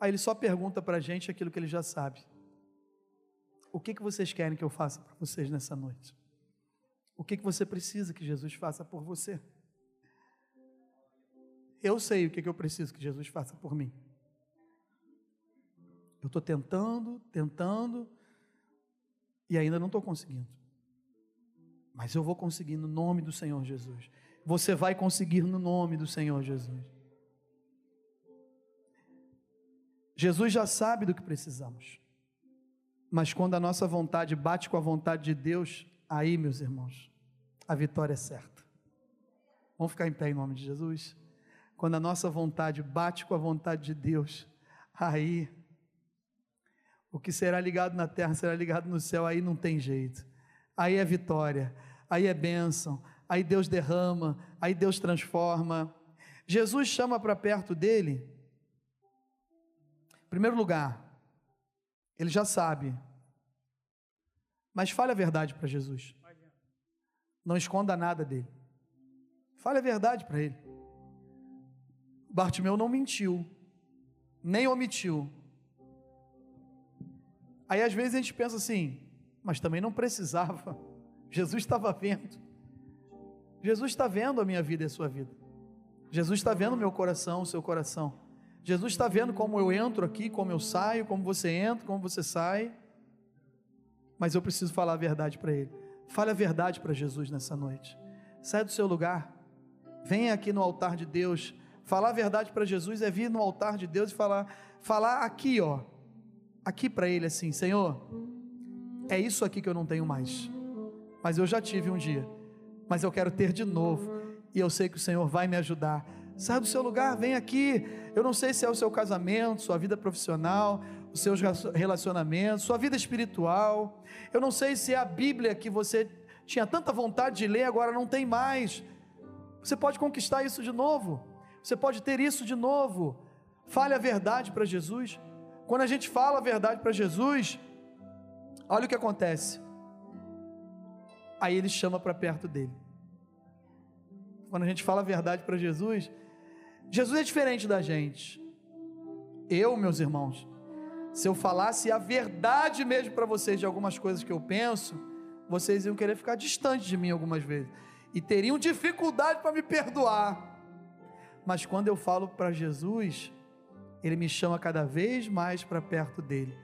Aí ele só pergunta para a gente aquilo que ele já sabe. O que, que vocês querem que eu faça para vocês nessa noite? O que, que você precisa que Jesus faça por você? Eu sei o que, que eu preciso que Jesus faça por mim. Eu estou tentando, tentando, e ainda não estou conseguindo. Mas eu vou conseguir no nome do Senhor Jesus. Você vai conseguir no nome do Senhor Jesus. Jesus já sabe do que precisamos. Mas quando a nossa vontade bate com a vontade de Deus, aí, meus irmãos, a vitória é certa. Vamos ficar em pé em nome de Jesus? Quando a nossa vontade bate com a vontade de Deus, aí o que será ligado na terra será ligado no céu, aí não tem jeito. Aí é vitória, aí é bênção, aí Deus derrama, aí Deus transforma. Jesus chama para perto dele, em primeiro lugar, ele já sabe. Mas fale a verdade para Jesus. Não esconda nada dele. Fale a verdade para ele. Bartimeu não mentiu, nem omitiu. Aí às vezes a gente pensa assim, mas também não precisava. Jesus estava vendo. Jesus está vendo a minha vida e a sua vida. Jesus está vendo o meu coração, o seu coração. Jesus está vendo como eu entro aqui, como eu saio, como você entra, como você sai. Mas eu preciso falar a verdade para Ele. Fale a verdade para Jesus nessa noite. Saia do seu lugar. Venha aqui no altar de Deus. Falar a verdade para Jesus é vir no altar de Deus e falar, falar aqui, ó, aqui para Ele assim, Senhor, é isso aqui que eu não tenho mais. Mas eu já tive um dia. Mas eu quero ter de novo. E eu sei que o Senhor vai me ajudar Sai do seu lugar, vem aqui. Eu não sei se é o seu casamento, sua vida profissional, os seus relacionamentos, sua vida espiritual. Eu não sei se é a Bíblia que você tinha tanta vontade de ler, agora não tem mais. Você pode conquistar isso de novo. Você pode ter isso de novo. Fale a verdade para Jesus. Quando a gente fala a verdade para Jesus, olha o que acontece. Aí ele chama para perto dele. Quando a gente fala a verdade para Jesus, Jesus é diferente da gente. Eu, meus irmãos, se eu falasse a verdade mesmo para vocês de algumas coisas que eu penso, vocês iam querer ficar distante de mim algumas vezes e teriam dificuldade para me perdoar. Mas quando eu falo para Jesus, ele me chama cada vez mais para perto dele.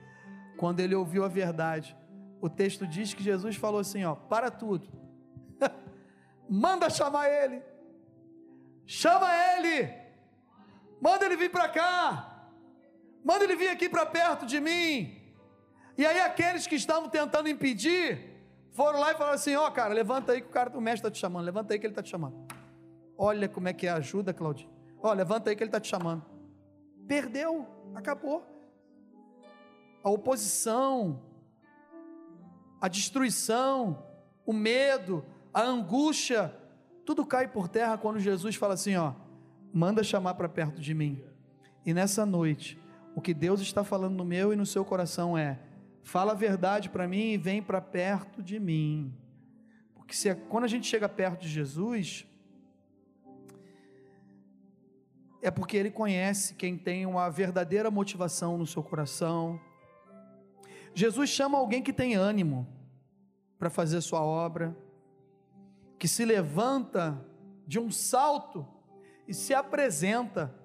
Quando ele ouviu a verdade, o texto diz que Jesus falou assim: ó, para tudo, manda chamar ele, chama ele, Manda ele vir para cá. Manda ele vir aqui para perto de mim. E aí aqueles que estavam tentando impedir, foram lá e falaram assim: ó, oh, cara, levanta aí que o cara, o mestre está te chamando. Levanta aí que ele está te chamando. Olha como é que é a ajuda, Claudinho. Ó, oh, levanta aí que ele está te chamando. Perdeu, acabou. A oposição, a destruição, o medo, a angústia, tudo cai por terra quando Jesus fala assim: ó manda chamar para perto de mim. E nessa noite, o que Deus está falando no meu e no seu coração é: fala a verdade para mim e vem para perto de mim. Porque se, quando a gente chega perto de Jesus, é porque Ele conhece quem tem uma verdadeira motivação no seu coração. Jesus chama alguém que tem ânimo para fazer sua obra, que se levanta de um salto e se apresenta.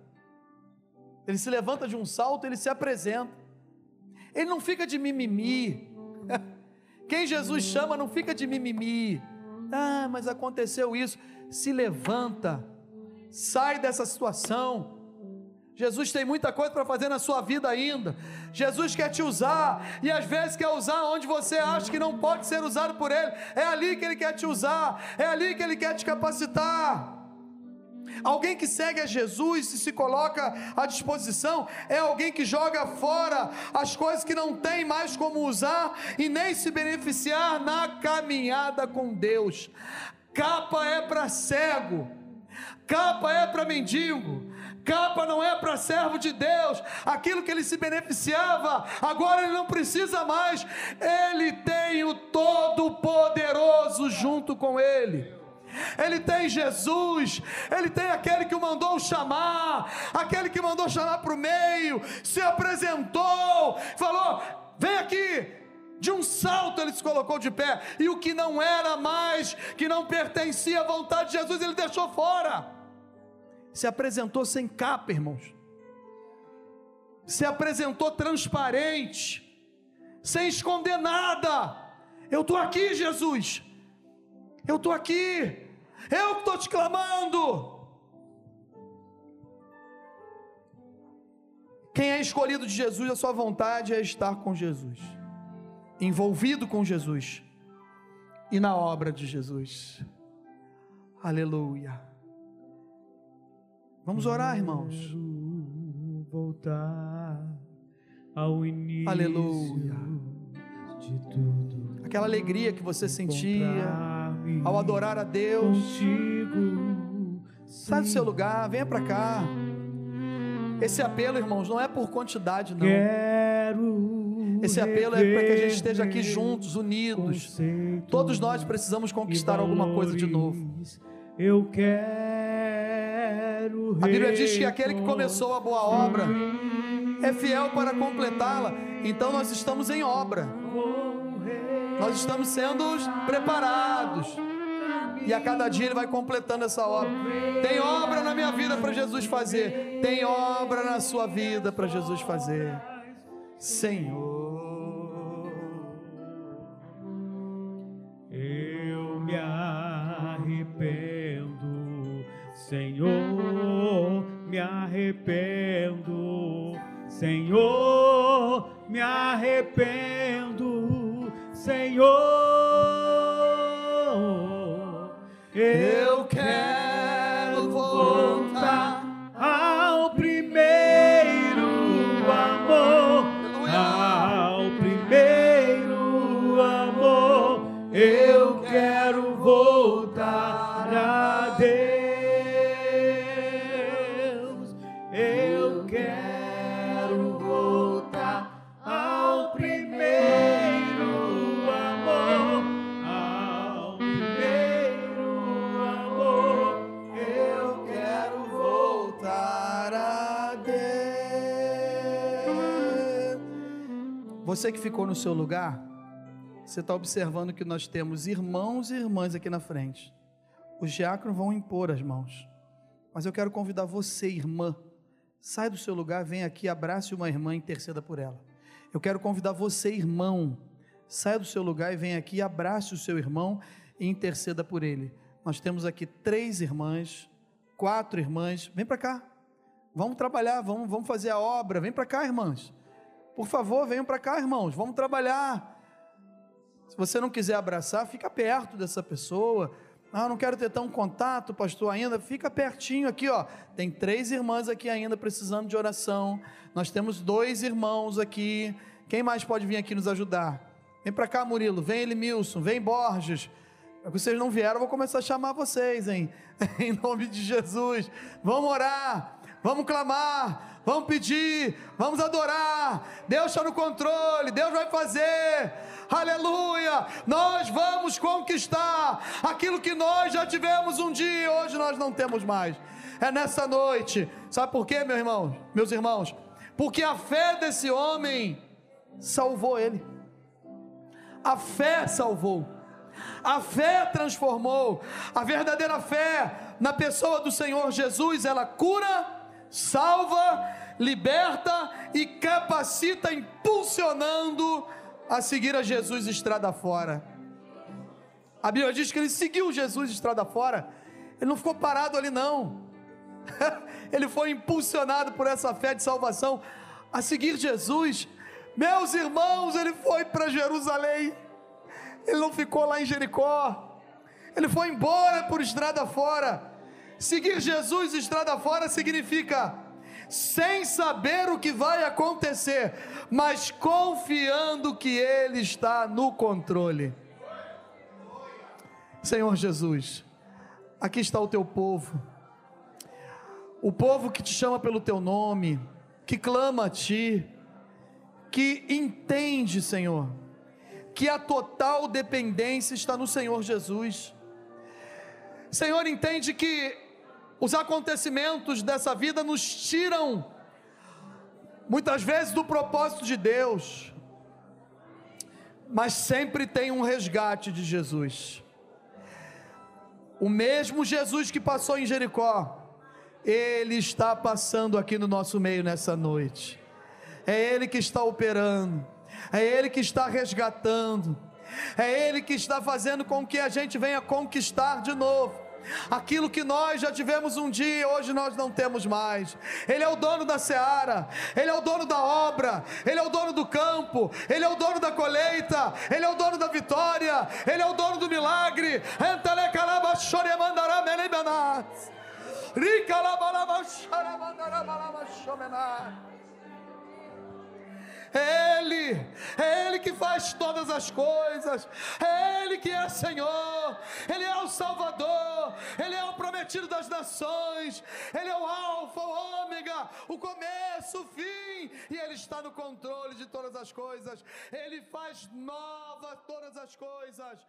Ele se levanta de um salto, ele se apresenta. Ele não fica de mimimi. Quem Jesus chama não fica de mimimi. Ah, mas aconteceu isso. Se levanta, sai dessa situação, Jesus tem muita coisa para fazer na sua vida ainda. Jesus quer te usar e às vezes quer usar onde você acha que não pode ser usado por Ele. É ali que Ele quer te usar, é ali que Ele quer te capacitar. Alguém que segue a Jesus e se coloca à disposição é alguém que joga fora as coisas que não tem mais como usar e nem se beneficiar na caminhada com Deus. Capa é para cego, capa é para mendigo, Capa não é para servo de Deus, aquilo que ele se beneficiava, agora ele não precisa mais, ele tem o Todo-Poderoso junto com ele. Ele tem Jesus, ele tem aquele que o mandou chamar, aquele que mandou chamar para o meio, se apresentou, falou: vem aqui, de um salto ele se colocou de pé, e o que não era mais, que não pertencia à vontade de Jesus, ele deixou fora se apresentou sem capa, irmãos. Se apresentou transparente, sem esconder nada. Eu estou aqui, Jesus. Eu estou aqui. Eu estou te clamando. Quem é escolhido de Jesus, a sua vontade é estar com Jesus, envolvido com Jesus e na obra de Jesus. Aleluia. Vamos orar, irmãos. Voltar ao início Aleluia. de tudo. Aquela alegria que você sentia ao adorar a Deus. Sai do seu lugar, venha para cá. Esse apelo, irmãos, não é por quantidade, não. Esse apelo é para que a gente esteja aqui juntos, unidos. Todos nós precisamos conquistar alguma coisa de novo. Eu quero. A Bíblia diz que aquele que começou a boa obra é fiel para completá-la. Então nós estamos em obra. Nós estamos sendo preparados. E a cada dia ele vai completando essa obra. Tem obra na minha vida para Jesus fazer. Tem obra na sua vida para Jesus fazer. Senhor. Eu me arrependo, Senhor, me arrependo, Senhor, me arrependo, Senhor. Eu quero Você que ficou no seu lugar, você está observando que nós temos irmãos e irmãs aqui na frente. Os diáconos vão impor as mãos. Mas eu quero convidar você, irmã, sai do seu lugar, vem aqui, abrace uma irmã e interceda por ela. Eu quero convidar você, irmão, saia do seu lugar e vem aqui, abrace o seu irmão e interceda por ele. Nós temos aqui três irmãs, quatro irmãs. Vem para cá. Vamos trabalhar, vamos, vamos fazer a obra. Vem para cá, irmãs. Por favor, venham para cá, irmãos. Vamos trabalhar. Se você não quiser abraçar, fica perto dessa pessoa. Ah, não quero ter tão contato, pastor, ainda. Fica pertinho aqui, ó. Tem três irmãs aqui ainda precisando de oração. Nós temos dois irmãos aqui. Quem mais pode vir aqui nos ajudar? Vem para cá, Murilo. Vem Elimilson. Vem Borges. Vocês não vieram, eu vou começar a chamar vocês, hein? em nome de Jesus. Vamos orar. Vamos clamar. Vamos pedir. Vamos adorar. Deus está no controle. Deus vai fazer. Aleluia! Nós vamos conquistar aquilo que nós já tivemos um dia, hoje nós não temos mais. É nessa noite. Sabe por quê, meu irmão, meus irmãos? Porque a fé desse homem salvou ele. A fé salvou. A fé transformou. A verdadeira fé na pessoa do Senhor Jesus, ela cura, salva, liberta e capacita, impulsionando a seguir a Jesus estrada fora. A Bíblia diz que ele seguiu Jesus estrada fora. Ele não ficou parado ali não. ele foi impulsionado por essa fé de salvação a seguir Jesus. Meus irmãos, ele foi para Jerusalém, ele não ficou lá em Jericó, ele foi embora por estrada fora. Seguir Jesus estrada fora significa sem saber o que vai acontecer, mas confiando que Ele está no controle. Senhor Jesus, aqui está o teu povo, o povo que te chama pelo teu nome, que clama a ti, que entende, Senhor, que a total dependência está no Senhor Jesus. Senhor, entende que os acontecimentos dessa vida nos tiram, muitas vezes, do propósito de Deus, mas sempre tem um resgate de Jesus. O mesmo Jesus que passou em Jericó, ele está passando aqui no nosso meio nessa noite. É Ele que está operando, é Ele que está resgatando, é Ele que está fazendo com que a gente venha conquistar de novo Aquilo que nós já tivemos um dia, hoje nós não temos mais. Ele é o dono da seara, ele é o dono da obra, ele é o dono do campo, ele é o dono da colheita, ele é o dono da vitória, ele é o dono do milagre. Rica é Ele, é Ele que faz todas as coisas, é Ele que é Senhor, Ele é o Salvador, Ele é o prometido das nações, Ele é o Alfa, o Ômega, o começo, o fim, e Ele está no controle de todas as coisas, Ele faz nova todas as coisas.